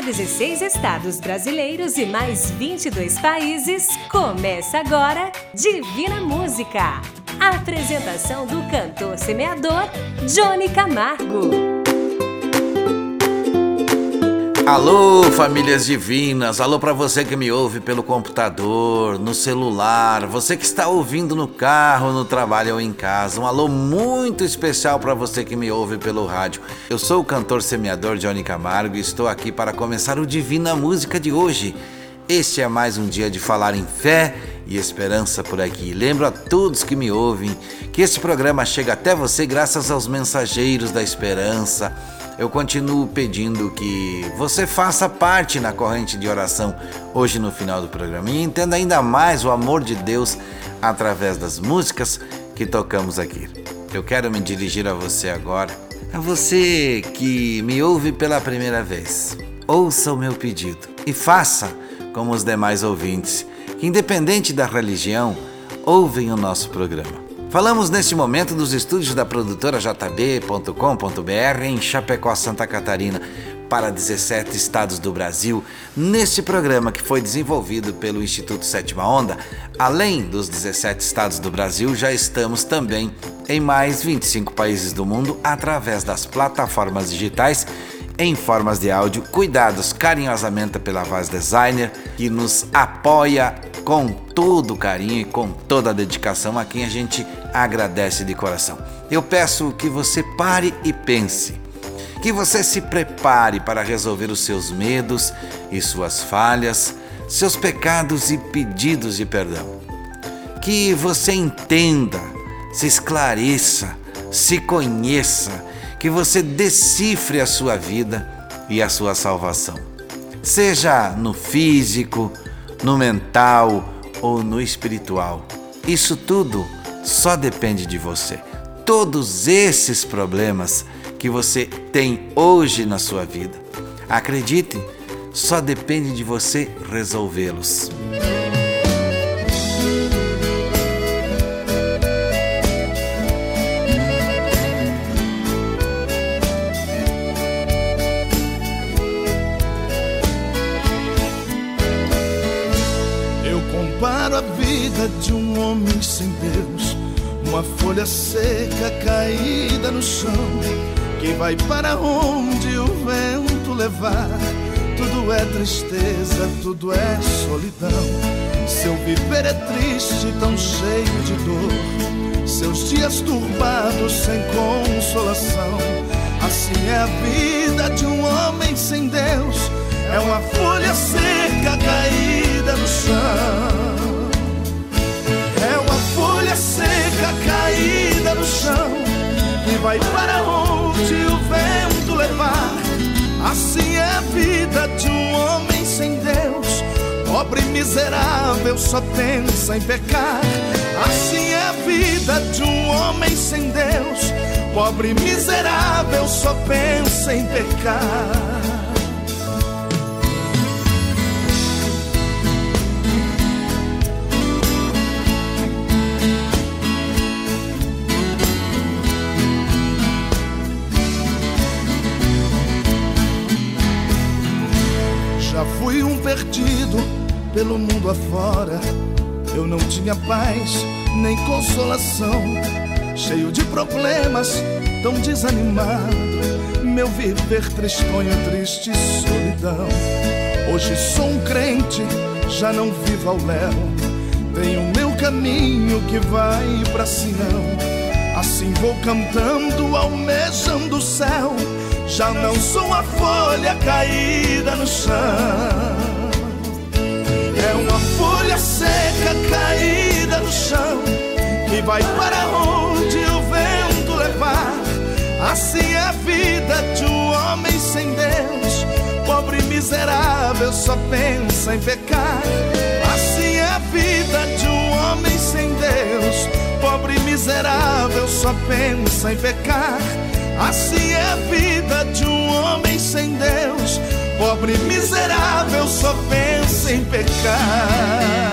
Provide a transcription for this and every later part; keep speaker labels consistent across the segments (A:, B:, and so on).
A: para 16 estados brasileiros e mais 22 países, começa agora Divina Música. A apresentação do cantor semeador Johnny Camargo.
B: Alô, famílias divinas. Alô para você que me ouve pelo computador, no celular, você que está ouvindo no carro, no trabalho ou em casa. Um alô muito especial para você que me ouve pelo rádio. Eu sou o cantor semeador Johnny Camargo e estou aqui para começar o Divina Música de hoje. Este é mais um dia de falar em fé e esperança por aqui. Lembro a todos que me ouvem que este programa chega até você graças aos mensageiros da esperança eu continuo pedindo que você faça parte na corrente de oração hoje no final do programa e entenda ainda mais o amor de Deus através das músicas que tocamos aqui. Eu quero me dirigir a você agora, a você que me ouve pela primeira vez. Ouça o meu pedido e faça como os demais ouvintes, que independente da religião, ouvem o nosso programa. Falamos neste momento dos estúdios da produtora JB.com.br em Chapecó, Santa Catarina, para 17 estados do Brasil, neste programa que foi desenvolvido pelo Instituto Sétima Onda. Além dos 17 estados do Brasil, já estamos também em mais 25 países do mundo através das plataformas digitais em formas de áudio, cuidados carinhosamente pela Voz Designer, que nos apoia com todo carinho e com toda a dedicação, a quem a gente agradece de coração. Eu peço que você pare e pense, que você se prepare para resolver os seus medos e suas falhas, seus pecados e pedidos de perdão. Que você entenda, se esclareça, se conheça que você decifre a sua vida e a sua salvação. Seja no físico, no mental ou no espiritual. Isso tudo só depende de você. Todos esses problemas que você tem hoje na sua vida, acredite, só depende de você resolvê-los.
C: Uma folha seca caída no chão, que vai para onde o vento levar. Tudo é tristeza, tudo é solidão. Seu viver é triste, tão cheio de dor. Seus dias turbados, sem consolação. Assim é a vida de um homem sem Deus. É uma folha seca caída no chão seca caída no chão que vai para onde o vento levar. Assim é a vida de um homem sem Deus, pobre e miserável, só pensa em pecar. Assim é a vida de um homem sem Deus, pobre e miserável, só pensa em pecar. Perdido pelo mundo afora. Eu não tinha paz nem consolação, cheio de problemas, tão desanimado. Meu viver tristonho, triste solidão. Hoje sou um crente, já não vivo ao léu. Tenho meu caminho que vai pra Sião. Assim vou cantando, almejando o céu já não sou uma folha caída no chão. Seca caída no chão que vai para onde o vento levar. Assim é a vida de um homem sem Deus, pobre miserável, só pensa em pecar. Assim é a vida de um homem sem Deus, pobre miserável, só pensa em pecar. Assim é a vida de um homem sem Deus, pobre miserável, só pensa em pecar.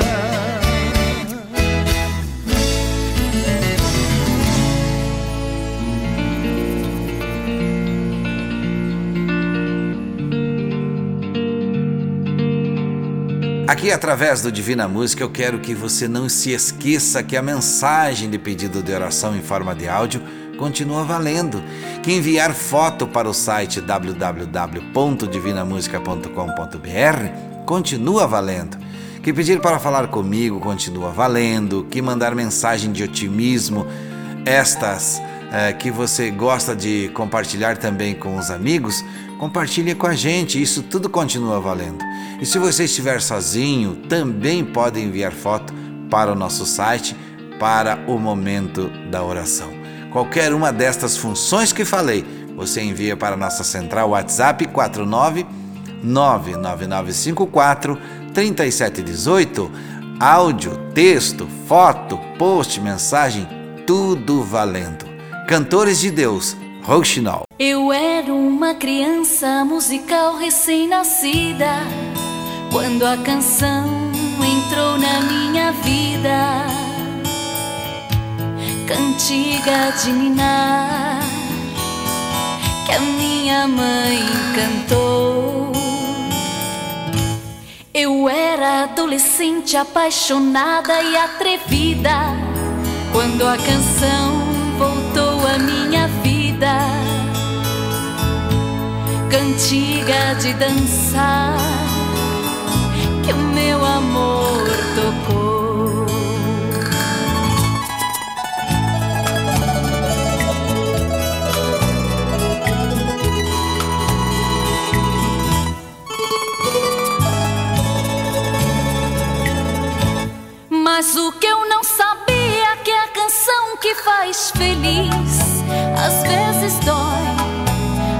B: Aqui, através do Divina Música, eu quero que você não se esqueça que a mensagem de pedido de oração em forma de áudio continua valendo. Que enviar foto para o site www.divinamusica.com.br continua valendo. Que pedir para falar comigo continua valendo. Que mandar mensagem de otimismo, estas é, que você gosta de compartilhar também com os amigos, compartilhe com a gente, isso tudo continua valendo. E se você estiver sozinho, também pode enviar foto para o nosso site para o momento da oração. Qualquer uma destas funções que falei, você envia para a nossa central WhatsApp 49 99954 3718. Áudio, texto, foto, post, mensagem, tudo valendo. Cantores de Deus, Rochinol.
D: Eu era uma criança musical recém-nascida quando a canção entrou na minha vida. Cantiga de ninar que a minha mãe cantou. Eu era adolescente apaixonada e atrevida quando a canção voltou à minha vida. Cantiga de dançar que o meu amor tocou.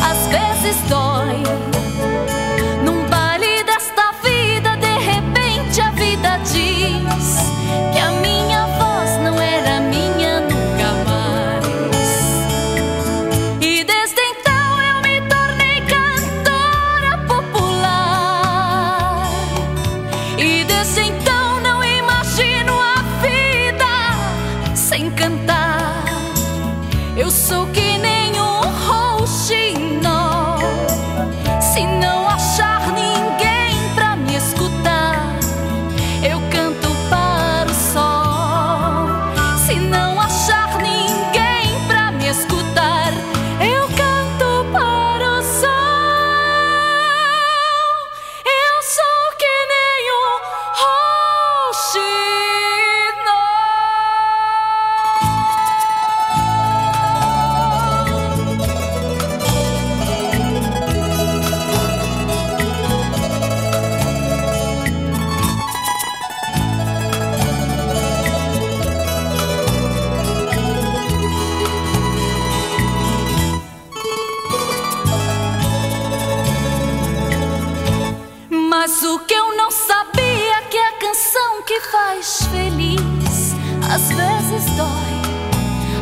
D: Às vezes dói,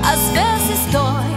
D: às vezes dói.
B: Agora,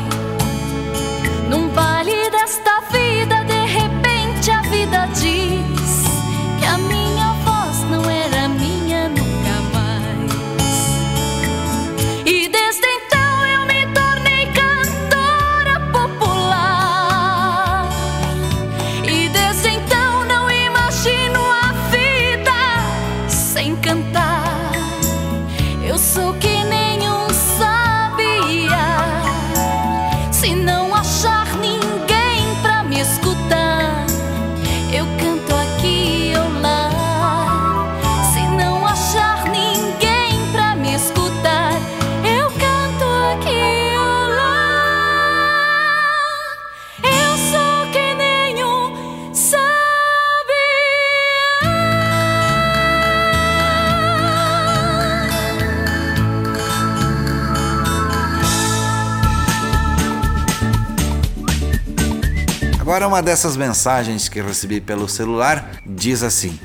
B: uma dessas mensagens que recebi pelo celular diz assim: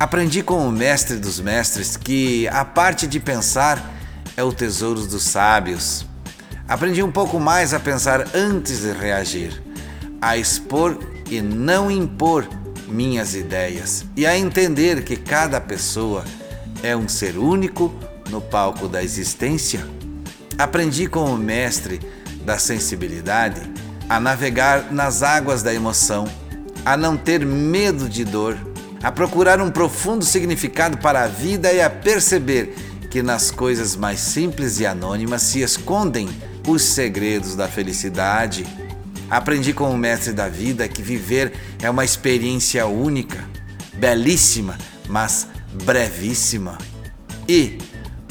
B: Aprendi com o mestre dos mestres que a parte de pensar é o tesouro dos sábios. Aprendi um pouco mais a pensar antes de reagir, a expor e não impor minhas ideias e a entender que cada pessoa é um ser único no palco da existência. Aprendi com o mestre da sensibilidade a navegar nas águas da emoção, a não ter medo de dor a procurar um profundo significado para a vida e a perceber que nas coisas mais simples e anônimas se escondem os segredos da felicidade. Aprendi com o mestre da vida que viver é uma experiência única, belíssima, mas brevíssima. E,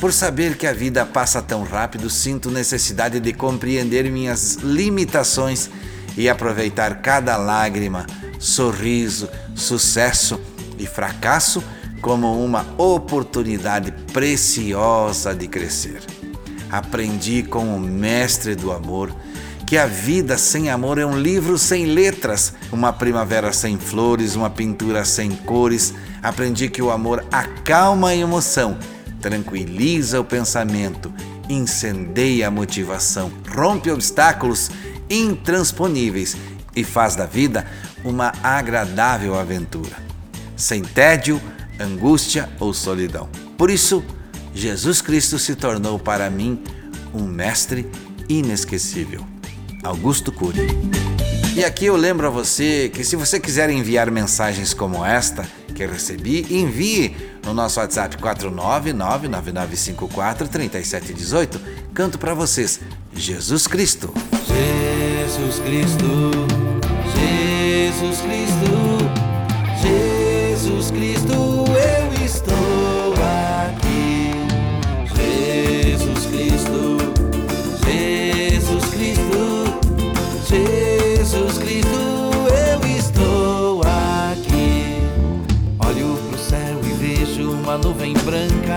B: por saber que a vida passa tão rápido, sinto necessidade de compreender minhas limitações e aproveitar cada lágrima, sorriso, sucesso e fracasso como uma oportunidade preciosa de crescer. Aprendi com o mestre do amor que a vida sem amor é um livro sem letras, uma primavera sem flores, uma pintura sem cores. Aprendi que o amor acalma a emoção, tranquiliza o pensamento, incendeia a motivação, rompe obstáculos intransponíveis e faz da vida uma agradável aventura, sem tédio, angústia ou solidão. Por isso, Jesus Cristo se tornou para mim um mestre inesquecível. Augusto Cury. E aqui eu lembro a você que se você quiser enviar mensagens como esta que recebi, envie no nosso WhatsApp 49999543718. Canto para vocês Jesus Cristo.
C: Jesus Cristo, Jesus Cristo, Jesus Cristo, eu estou aqui. Jesus Cristo, Jesus Cristo, Jesus Cristo,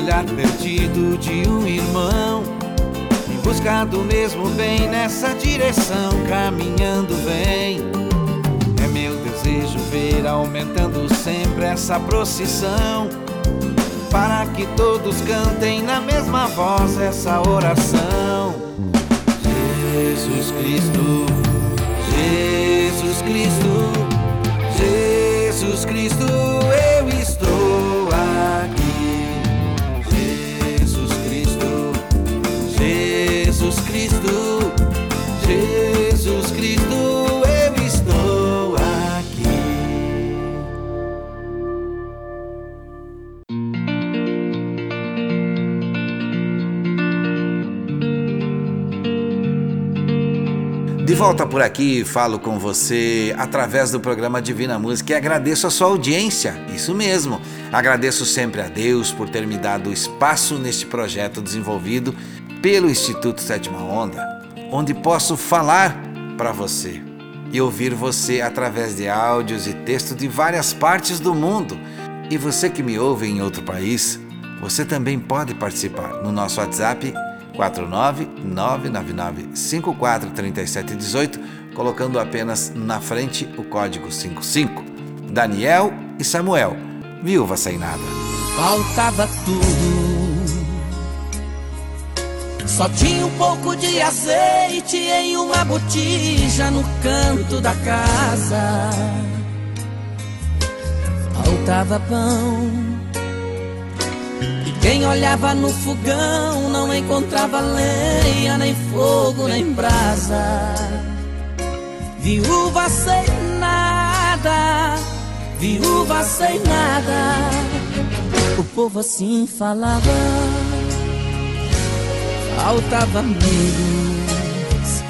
C: olhar perdido de um irmão. Em busca do mesmo bem nessa direção, caminhando vem. É meu desejo ver aumentando sempre essa procissão. Para que todos cantem na mesma voz essa oração. Jesus Cristo, Jesus Cristo, Jesus Cristo,
B: volta por aqui, falo com você através do programa Divina Música e agradeço a sua audiência. Isso mesmo. Agradeço sempre a Deus por ter me dado espaço neste projeto desenvolvido pelo Instituto Sétima Onda, onde posso falar para você e ouvir você através de áudios e textos de várias partes do mundo. E você que me ouve em outro país, você também pode participar no nosso WhatsApp 49999543718, colocando apenas na frente o código 55. Daniel e Samuel, viúva sem nada.
E: faltava tudo. Só tinha um pouco de azeite em uma botija no canto da casa. Faltava pão quem olhava no fogão não encontrava lenha, nem fogo, nem brasa. Viúva sem nada, viúva sem nada. O povo assim falava, faltava amigos.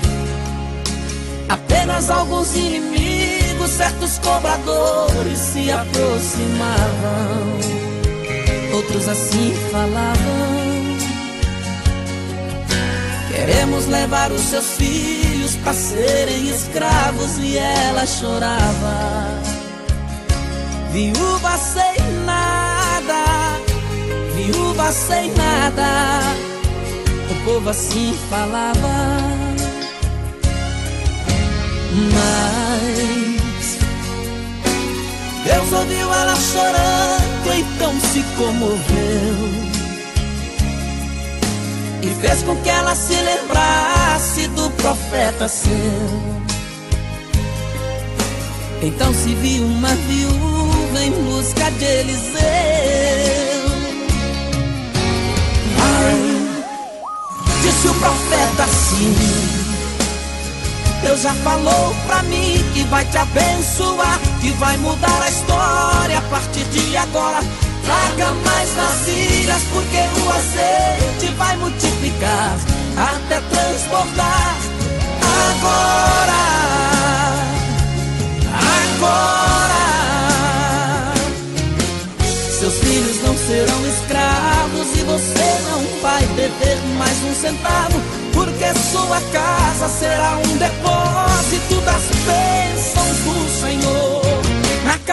E: Apenas alguns inimigos, certos cobradores se aproximavam. Outros assim falavam: Queremos levar os seus filhos para serem escravos. E ela chorava, viúva sem nada, viúva sem nada. O povo assim falava. Mas Deus ouviu ela chorando, então se comoveu e fez com que ela se lembrasse do profeta seu. Então se viu uma viúva em busca de Eliseu. Ai, disse o profeta assim. Deus já falou pra mim que vai te abençoar, que vai mudar a história a partir de agora. Traga mais vasilhas, porque o azeite vai multiplicar até transbordar. Agora, agora, seus filhos não serão escravos e você não vai beber mais um centavo porque sua casa será um depósito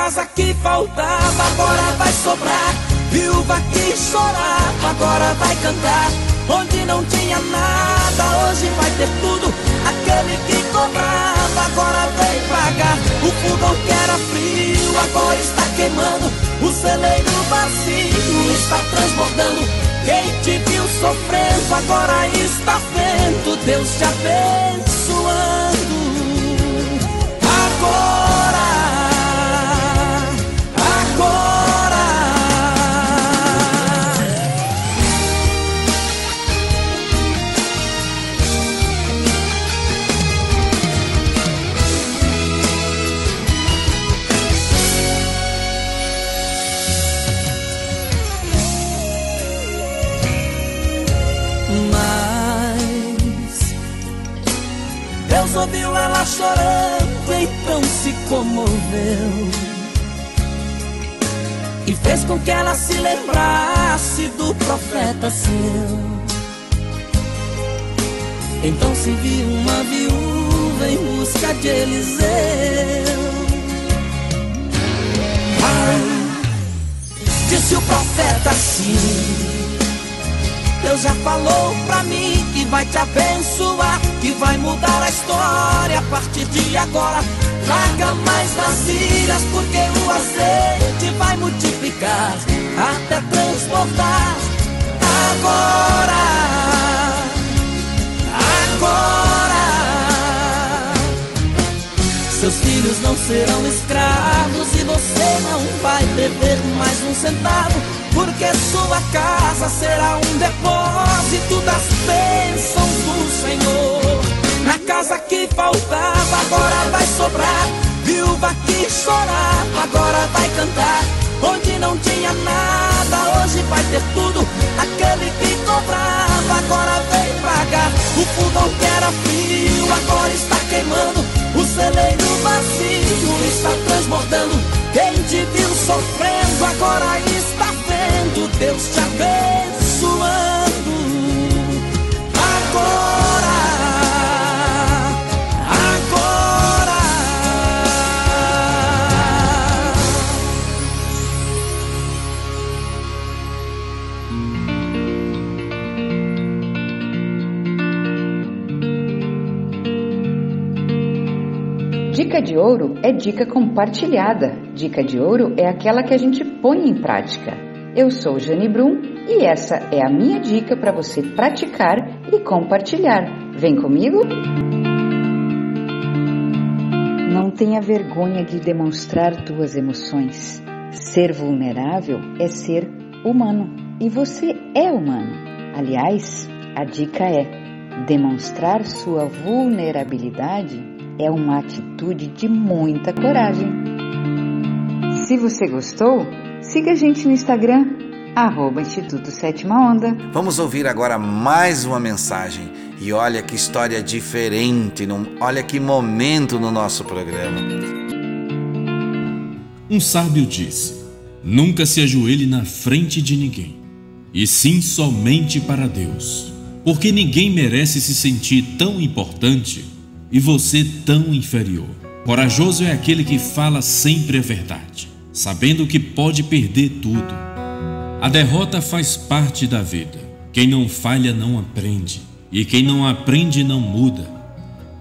E: casa que faltava, agora vai sobrar. Viúva que chorava, agora vai cantar. Onde não tinha nada, hoje vai ter tudo. Aquele que cobrava, agora vem pagar. O fogão que era frio, agora está queimando. O celeiro vazio está transbordando. Quem te viu sofrendo agora está vendo Deus te abençoando. Agora. Ouviu ela chorando, então se comoveu. E fez com que ela se lembrasse do profeta seu. Então se viu uma viúva em busca de Eliseu. Ai, disse o profeta assim. Deus já falou pra mim que vai te abençoar, que vai mudar a história a partir de agora. Traga mais vasilhas, porque o azeite vai multiplicar até transportar. Agora, agora, seus filhos não serão escravos você não vai beber mais um centavo porque sua casa será um depósito das bênçãos do Senhor. Na casa que faltava, agora vai sobrar. Viúva que chorava, agora vai cantar. Onde não tinha nada, hoje vai ter tudo. Aquele que cobrava, agora vem pagar. O fogão que era frio, agora está queimando. O celeiro vazio está transbordando. Quem te viu sofrendo, agora está vendo Deus te abençoando.
F: Dica de ouro é dica compartilhada. Dica de ouro é aquela que a gente põe em prática. Eu sou Jane Brum e essa é a minha dica para você praticar e compartilhar. Vem comigo? Não tenha vergonha de demonstrar tuas emoções. Ser vulnerável é ser humano. e você é humano. Aliás, a dica é: demonstrar sua vulnerabilidade é uma atitude de muita coragem. Se você gostou, siga a gente no Instagram, arroba Instituto Sétima Onda.
B: Vamos ouvir agora mais uma mensagem. E olha que história diferente, olha que momento no nosso programa.
G: Um sábio disse: Nunca se ajoelhe na frente de ninguém, e sim somente para Deus, porque ninguém merece se sentir tão importante e você tão inferior. Corajoso é aquele que fala sempre a verdade, sabendo que pode perder tudo. A derrota faz parte da vida. Quem não falha não aprende, e quem não aprende não muda.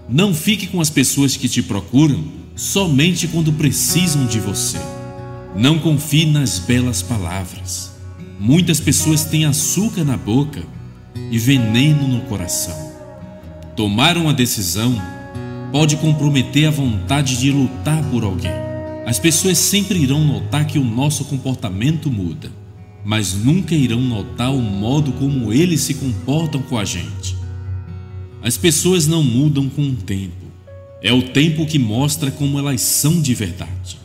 G: Não fique com as pessoas que te procuram somente quando precisam de você. Não confie nas belas palavras. Muitas pessoas têm açúcar na boca e veneno no coração. Tomar uma decisão pode comprometer a vontade de lutar por alguém. As pessoas sempre irão notar que o nosso comportamento muda, mas nunca irão notar o modo como eles se comportam com a gente. As pessoas não mudam com o tempo, é o tempo que mostra como elas são de verdade.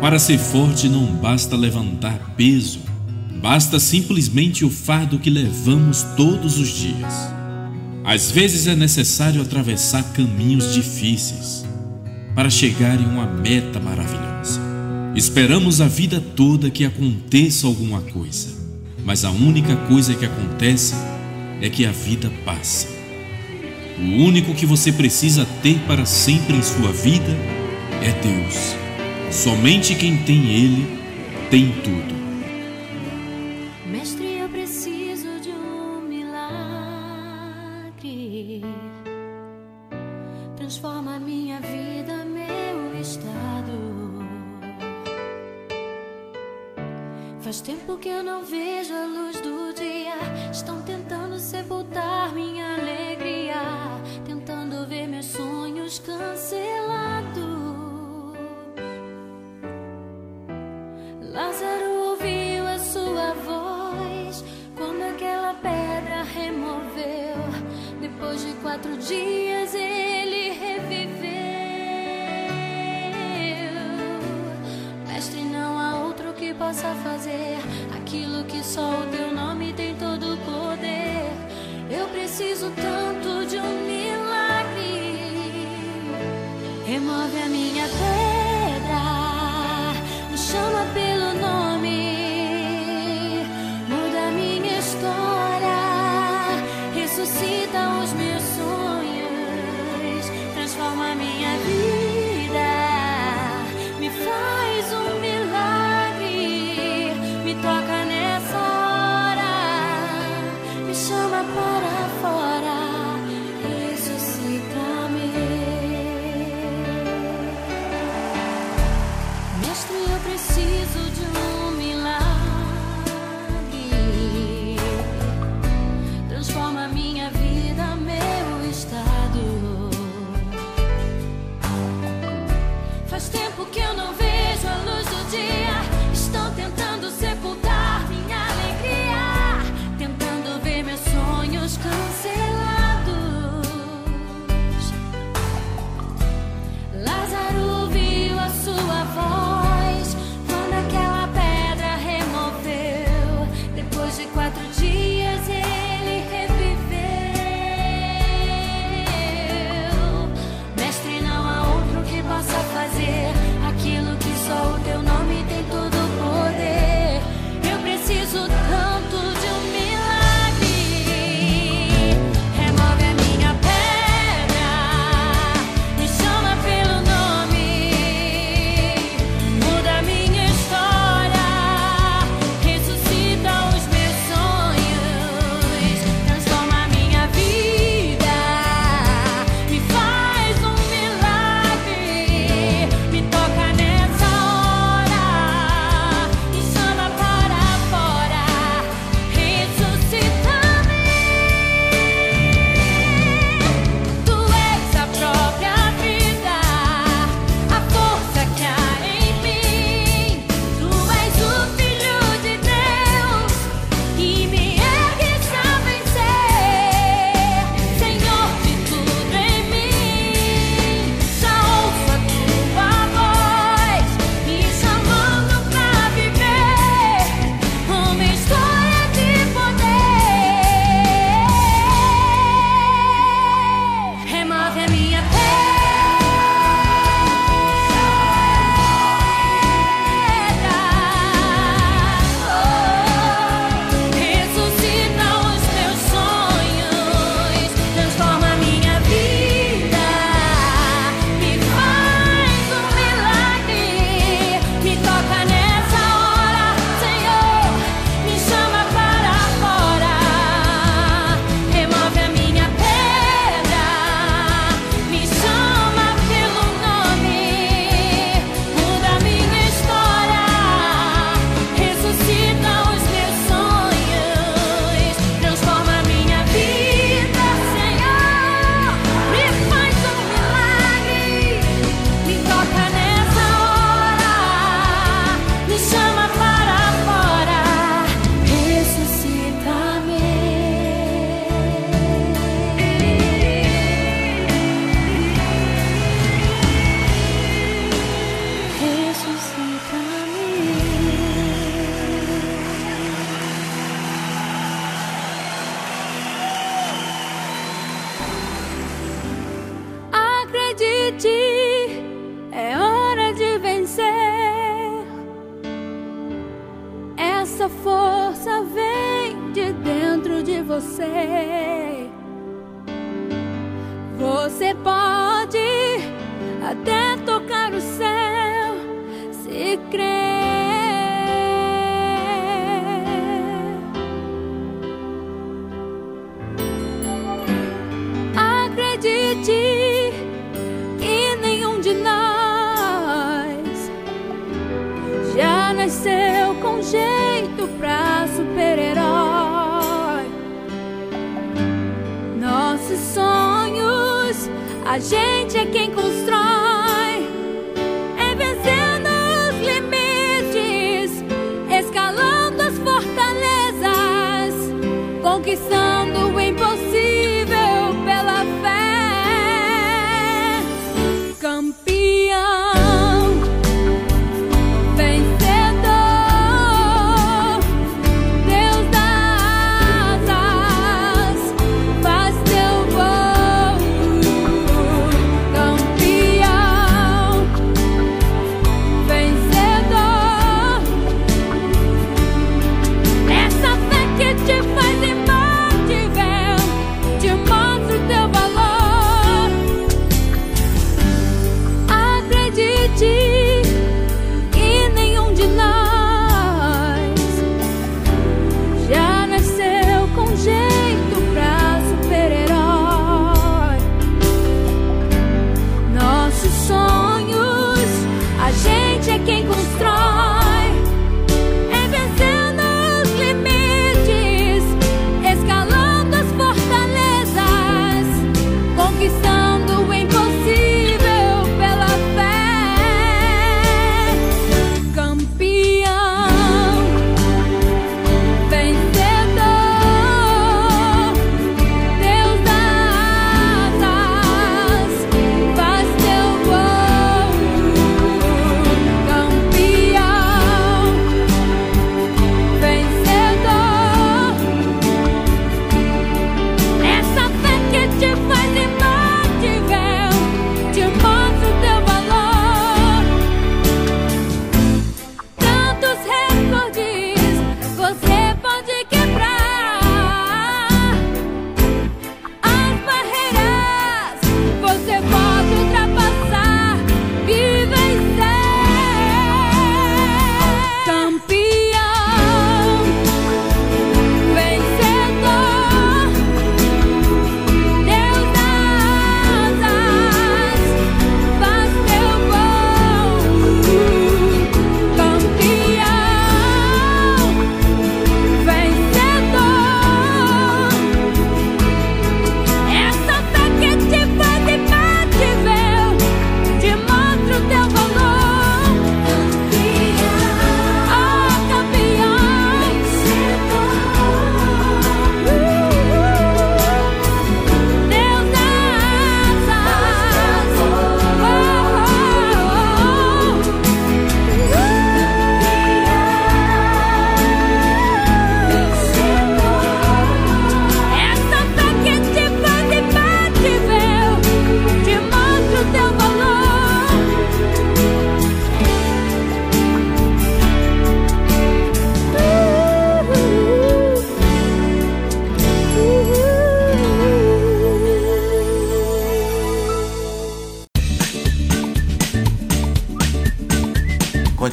G: Para ser forte não basta levantar peso, basta simplesmente o fardo que levamos todos os dias. Às vezes é necessário atravessar caminhos difíceis para chegar em uma meta maravilhosa. Esperamos a vida toda que aconteça alguma coisa, mas a única coisa que acontece é que a vida passa. O único que você precisa ter para sempre em sua vida é Deus. Somente quem tem Ele tem tudo.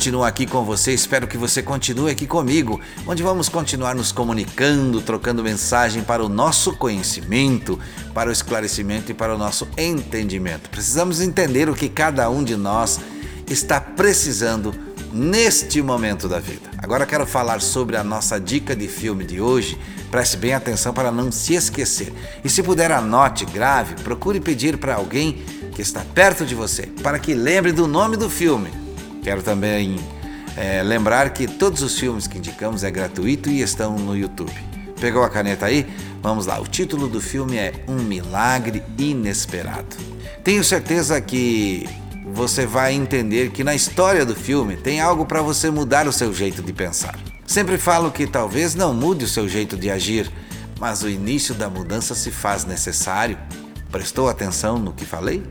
B: Continuo aqui com você, espero que você continue aqui comigo, onde vamos continuar nos comunicando, trocando mensagem para o nosso conhecimento, para o esclarecimento e para o nosso entendimento. Precisamos entender o que cada um de nós está precisando neste momento da vida. Agora quero falar sobre a nossa dica de filme de hoje. Preste bem atenção para não se esquecer. E se puder, anote, grave, procure pedir para alguém que está perto de você para que lembre do nome do filme. Quero também é, lembrar que todos os filmes que indicamos é gratuito e estão no YouTube. Pegou a caneta aí? Vamos lá. O título do filme é Um Milagre Inesperado. Tenho certeza que você vai entender que na história do filme tem algo para você mudar o seu jeito de pensar. Sempre falo que talvez não mude o seu jeito de agir, mas o início da mudança se faz necessário. Prestou atenção no que falei?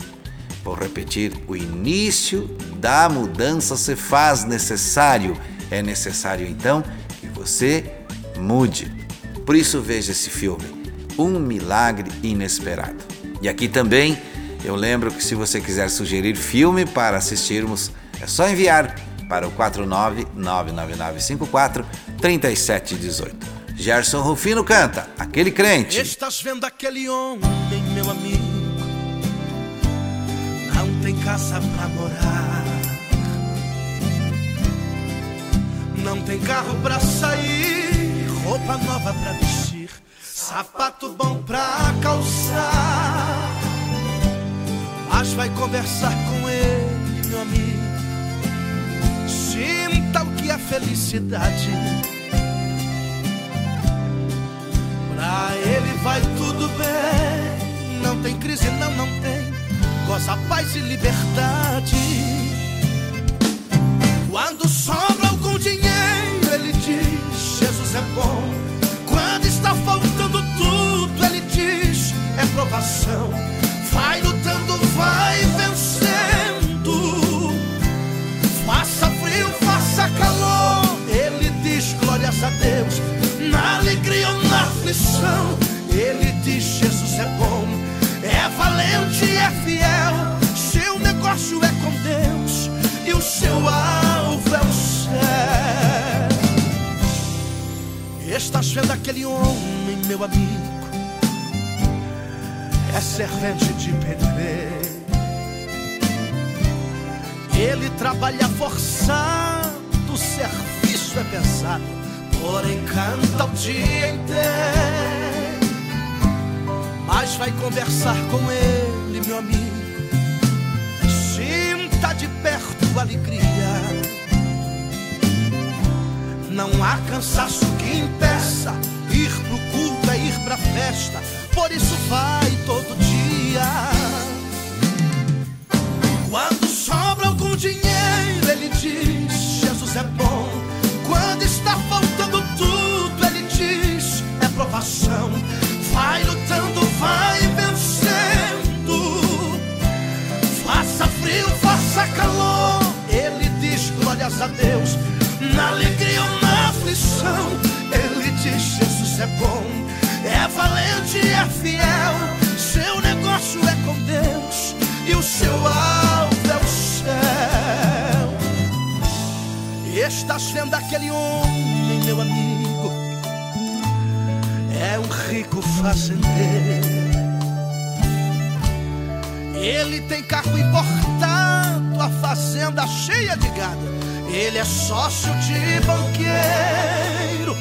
B: Vou repetir: o início da mudança se faz necessário. É necessário então que você mude. Por isso veja esse filme, Um Milagre Inesperado. E aqui também eu lembro que se você quiser sugerir filme para assistirmos, é só enviar para o 49999543718. Gerson Rufino canta Aquele Crente.
C: Estás vendo aquele homem, meu amigo? Casa pra morar. Não tem carro pra sair, roupa nova pra vestir, sapato bom pra calçar. Mas vai conversar com ele, meu amigo. Sinta o que é felicidade. Pra ele vai tudo bem. Não tem crise, não, não tem. Goza paz e liberdade. Quando sobra algum dinheiro, ele diz: Jesus é bom. Quando está faltando tudo, ele diz: é provação. Vai lutando, vai vencendo. Faça frio, faça calor. Ele diz: glórias a Deus. Na alegria ou na aflição, ele diz: Jesus é bom. Valente, é fiel. Seu negócio é com Deus e o seu alvo é o céu. Estás vendo aquele homem, meu amigo? É servente de pedreiro. Ele trabalha forçado, o serviço é pesado, porém canta o dia inteiro. Mas vai conversar com ele, meu amigo. Sinta de perto a alegria. Não há cansaço que impeça ir pro culto, é ir pra festa. Por isso vai todo dia. Quando sobra algum dinheiro, ele diz: Jesus é bom. Quando está faltando tudo, ele diz: é provação. Vai lutando, vai vencendo. Faça frio, faça calor. Ele diz: glórias a Deus. Na alegria ou na aflição, ele diz: Jesus é bom. É valente, é fiel. Seu negócio é com Deus e o seu alvo é o céu. Estás vendo aquele homem, meu amigo? É um rico fazendeiro. Ele tem carro importado, a fazenda cheia de gado. Ele é sócio de banqueiro.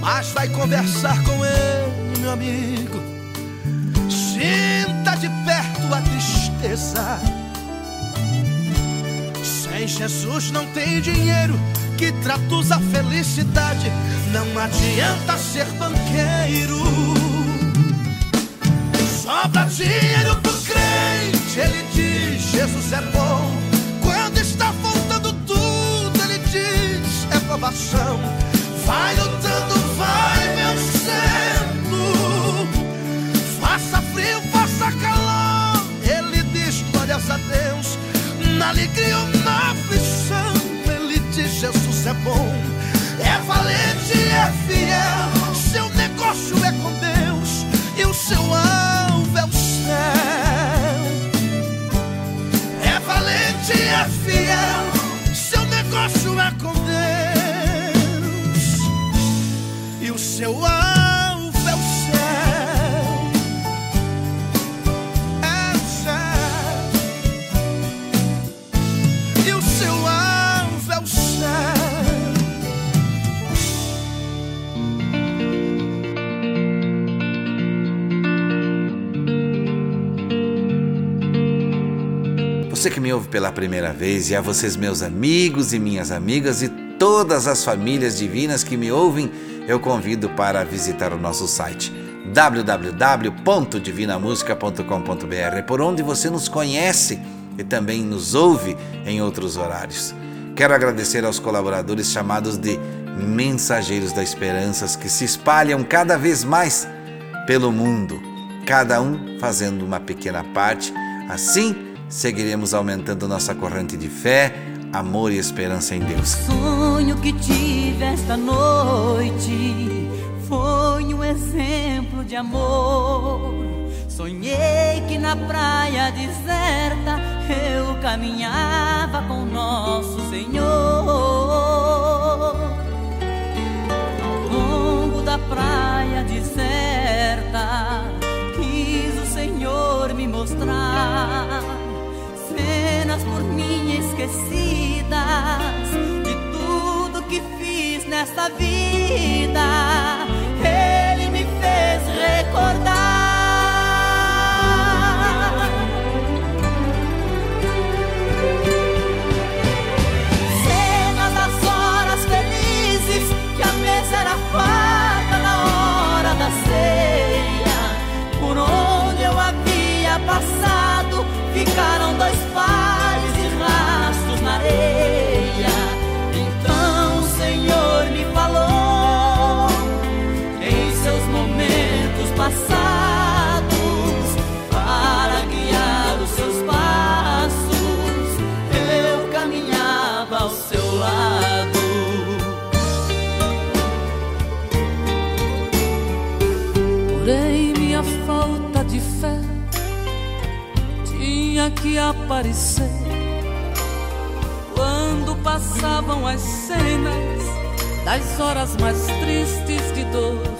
C: Mas vai conversar com ele, meu amigo. Sinta de perto a tristeza. Sem Jesus não tem dinheiro que traduz a felicidade. Não adianta ser banqueiro. Sobra dinheiro pro crente, ele diz: Jesus é bom. Quando está faltando tudo, ele diz: é provação. Vai lutando, vai vencendo. Faça frio, faça calor. Ele diz: glórias a Deus. Na alegria ou na aflição, ele diz: Jesus é bom. É fiel. Seu negócio é com Deus e o seu alvo é o céu. É valente, é fiel. Seu negócio é com Deus e o seu alvo
B: Você que me ouve pela primeira vez e a vocês, meus amigos e minhas amigas e todas as famílias divinas que me ouvem, eu convido para visitar o nosso site www.divinamusica.com.br, por onde você nos conhece e também nos ouve em outros horários. Quero agradecer aos colaboradores chamados de Mensageiros da Esperança que se espalham cada vez mais pelo mundo, cada um fazendo uma pequena parte. Assim, seguiremos aumentando nossa corrente de fé, amor e esperança em Deus.
H: Sonho que tive esta noite foi um exemplo de amor. Sonhei que na praia deserta eu caminhava com nosso Senhor. Nesta vida. Aparecer. Quando passavam as cenas das horas mais tristes de dor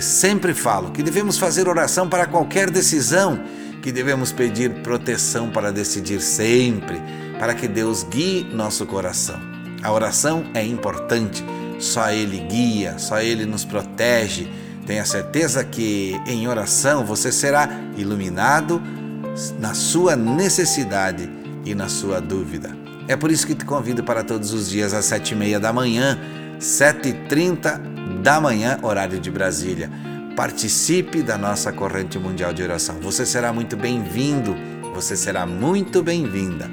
B: sempre falo, que devemos fazer oração para qualquer decisão, que devemos pedir proteção para decidir sempre, para que Deus guie nosso coração. A oração é importante, só Ele guia, só Ele nos protege. Tenha certeza que em oração você será iluminado na sua necessidade e na sua dúvida. É por isso que te convido para todos os dias às sete e meia da manhã, sete e trinta da manhã, horário de Brasília. Participe da nossa corrente mundial de oração. Você será muito bem-vindo, você será muito bem-vinda.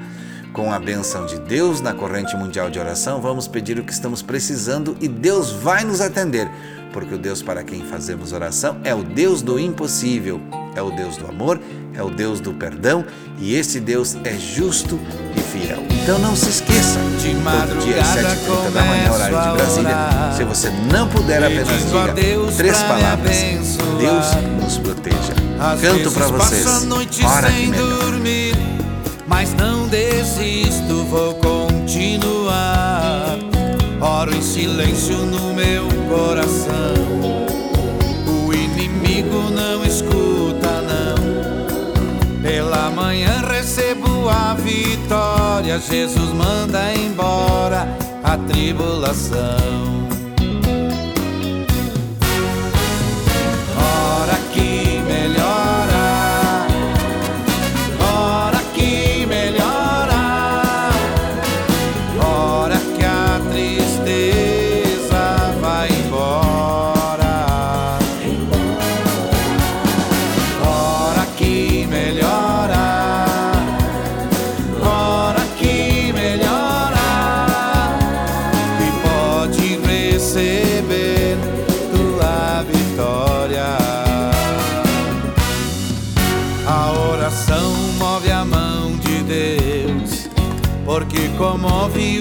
B: Com a benção de Deus na corrente mundial de oração, vamos pedir o que estamos precisando e Deus vai nos atender, porque o Deus para quem fazemos oração é o Deus do impossível, é o Deus do amor, é o Deus do perdão e esse Deus é justo e fiel. Então não se esqueça,
I: De
B: todo dia às
I: madrugada
B: 7h30 da manhã, horário de Brasília. Se você não puder apenas diga
I: Deus
B: três palavras. Deus nos proteja. Canto para vocês.
I: Passo a noite
B: Ora que melhor.
I: Mas não desisto, vou continuar. Oro em silêncio no meu coração. O inimigo não escuta, não. Pela manhã recebo a vitória. Jesus manda embora a tribulação.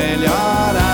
C: melhorar.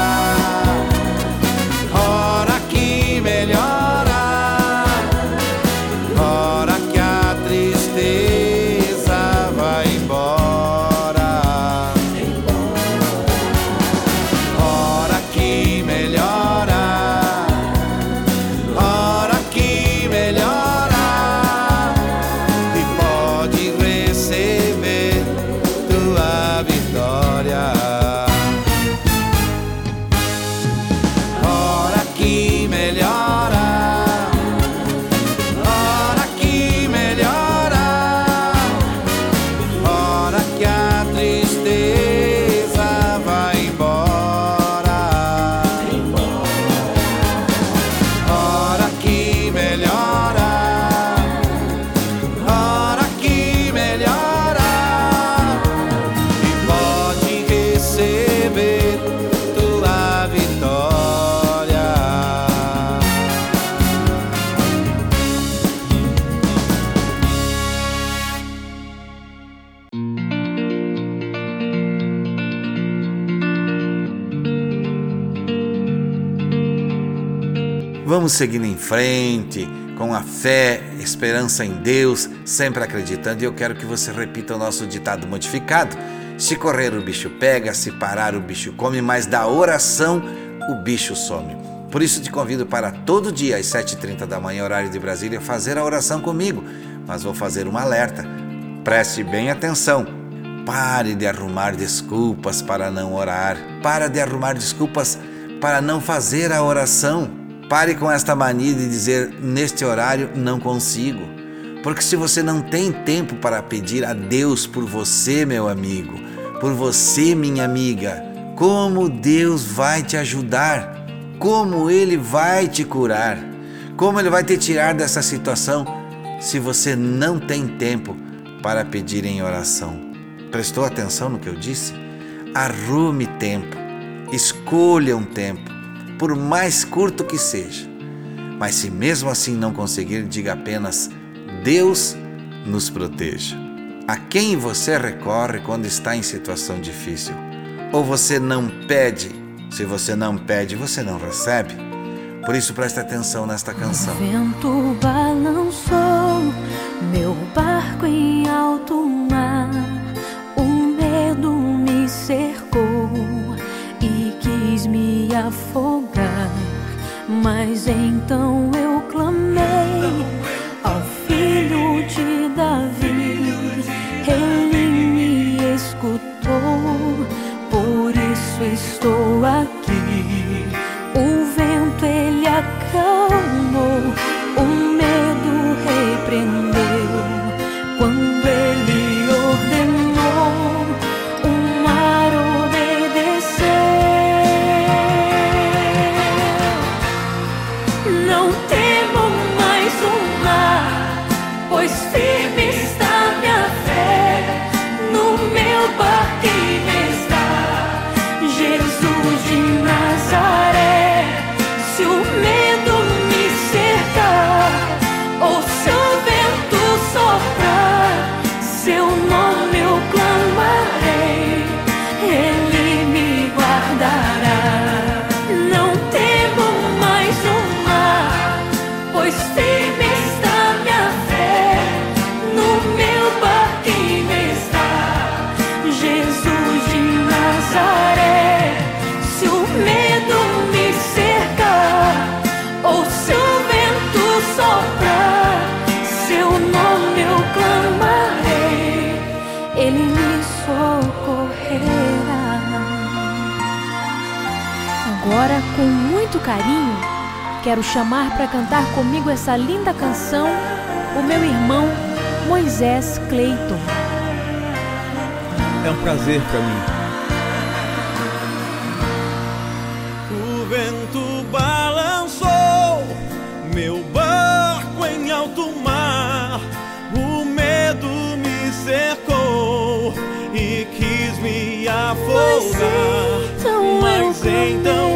B: Vamos seguindo em frente, com a fé, esperança em Deus, sempre acreditando. E eu quero que você repita o nosso ditado modificado: se correr, o bicho pega, se parar, o bicho come, mas da oração, o bicho some. Por isso te convido para todo dia às 7h30 da manhã, horário de Brasília, fazer a oração comigo. Mas vou fazer um alerta. Preste bem atenção. Pare de arrumar desculpas para não orar. Para de arrumar desculpas para não fazer a oração. Pare com esta mania de dizer neste horário não consigo. Porque se você não tem tempo para pedir a Deus por você, meu amigo, por você, minha amiga, como Deus vai te ajudar? Como Ele vai te curar? Como Ele vai te tirar dessa situação se você não tem tempo para pedir em oração? Prestou atenção no que eu disse? Arrume tempo, escolha um tempo por mais curto que seja. Mas se mesmo assim não conseguir, diga apenas: Deus nos proteja. A quem você recorre quando está em situação difícil? Ou você não pede? Se você não pede, você não recebe. Por isso preste atenção nesta canção.
D: O vento balançou meu barco em alto mar. Afogar. Mas então eu clamei O vento
J: balançou meu barco em alto mar, o medo me cercou e quis me afogar. Mas então eu clamei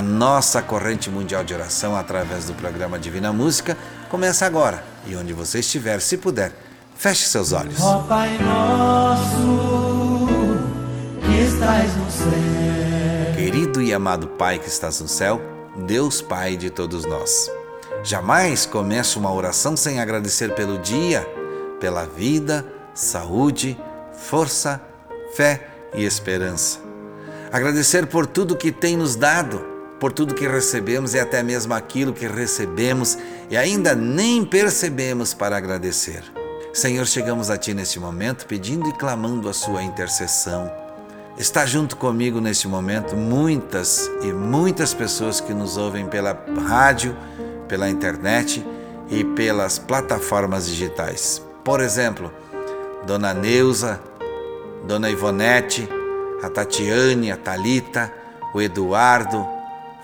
B: A nossa corrente mundial de oração através do programa Divina Música começa agora. E onde você estiver, se puder, feche seus olhos.
K: Ó Pai nosso, que estás no céu.
B: Querido e amado Pai que estás no céu, Deus Pai de todos nós. Jamais comece uma oração sem agradecer pelo dia, pela vida, saúde, força, fé e esperança. Agradecer por tudo que tem nos dado, por tudo que recebemos e até mesmo aquilo que recebemos e ainda nem percebemos para agradecer. Senhor, chegamos a Ti neste momento pedindo e clamando a Sua intercessão. Está junto comigo neste momento muitas e muitas pessoas que nos ouvem pela rádio, pela internet e pelas plataformas digitais. Por exemplo, Dona Neuza, Dona Ivonete, a Tatiane, a Talita, o Eduardo,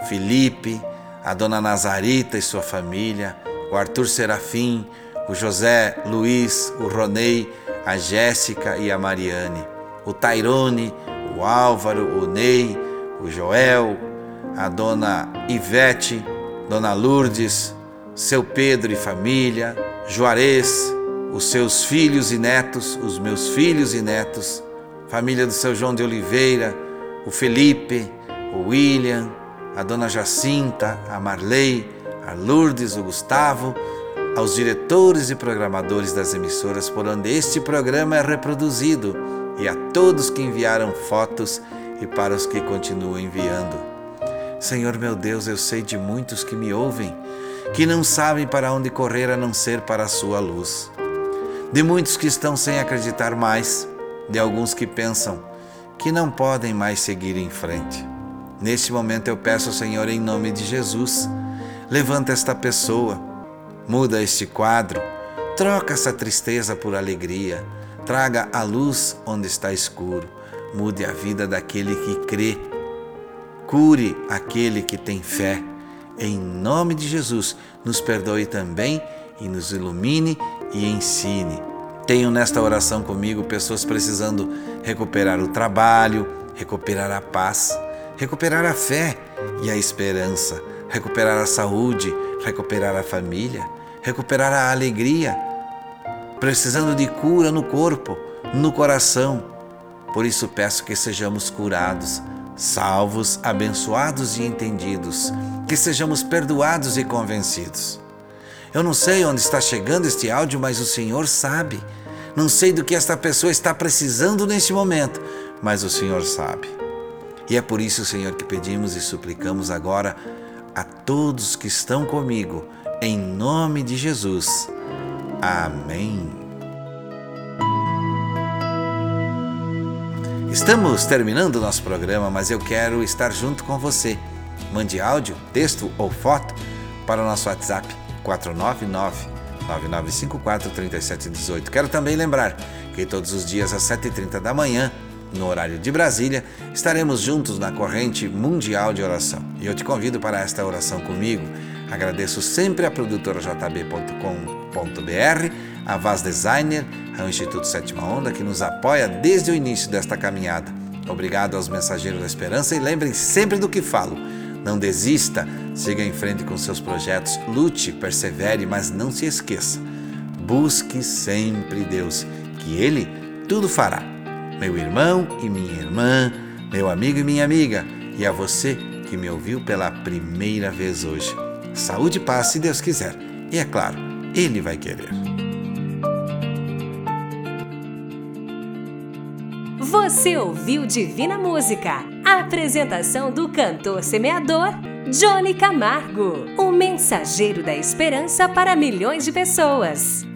B: Felipe, a Dona Nazarita e sua família, o Arthur Serafim, o José Luiz, o Ronei, a Jéssica e a Mariane, o Tairone, o Álvaro, o Ney, o Joel, a Dona Ivete, Dona Lourdes, seu Pedro e família, Juarez, os seus filhos e netos, os meus filhos e netos, família do seu João de Oliveira, o Felipe, o William, a Dona Jacinta, a Marley, a Lourdes, o Gustavo, aos diretores e programadores das emissoras por onde este programa é reproduzido e a todos que enviaram fotos e para os que continuam enviando. Senhor meu Deus, eu sei de muitos que me ouvem, que não sabem para onde correr a não ser para a sua luz. De muitos que estão sem acreditar mais, de alguns que pensam que não podem mais seguir em frente. Neste momento eu peço ao Senhor, em nome de Jesus, levanta esta pessoa, muda este quadro, troca essa tristeza por alegria, traga a luz onde está escuro, mude a vida daquele que crê, cure aquele que tem fé. Em nome de Jesus, nos perdoe também e nos ilumine e ensine. Tenho nesta oração comigo pessoas precisando recuperar o trabalho, recuperar a paz, recuperar a fé e a esperança, recuperar a saúde, recuperar a família, recuperar a alegria, precisando de cura no corpo, no coração. Por isso peço que sejamos curados, salvos, abençoados e entendidos, que sejamos perdoados e convencidos. Eu não sei onde está chegando este áudio, mas o Senhor sabe. Não sei do que esta pessoa está precisando neste momento, mas o Senhor sabe. E é por isso, Senhor, que pedimos e suplicamos agora a todos que estão comigo, em nome de Jesus. Amém. Estamos terminando o nosso programa, mas eu quero estar junto com você. Mande áudio, texto ou foto para o nosso WhatsApp 499 9954 3718. Quero também lembrar que todos os dias às 7h30 da manhã, no horário de Brasília, estaremos juntos na corrente mundial de oração. E eu te convido para esta oração comigo. Agradeço sempre a produtora jb.com.br, a Vaz Designer, ao Instituto Sétima Onda, que nos apoia desde o início desta caminhada. Obrigado aos mensageiros da esperança e lembrem sempre do que falo. Não desista, siga em frente com seus projetos, lute, persevere, mas não se esqueça. Busque sempre Deus, que Ele tudo fará. Meu irmão e minha irmã, meu amigo e minha amiga, e a você que me ouviu pela primeira vez hoje. Saúde e paz, se Deus quiser. E é claro, Ele vai querer.
A: Você ouviu Divina Música, a apresentação do cantor semeador Johnny Camargo, o mensageiro da esperança para milhões de pessoas.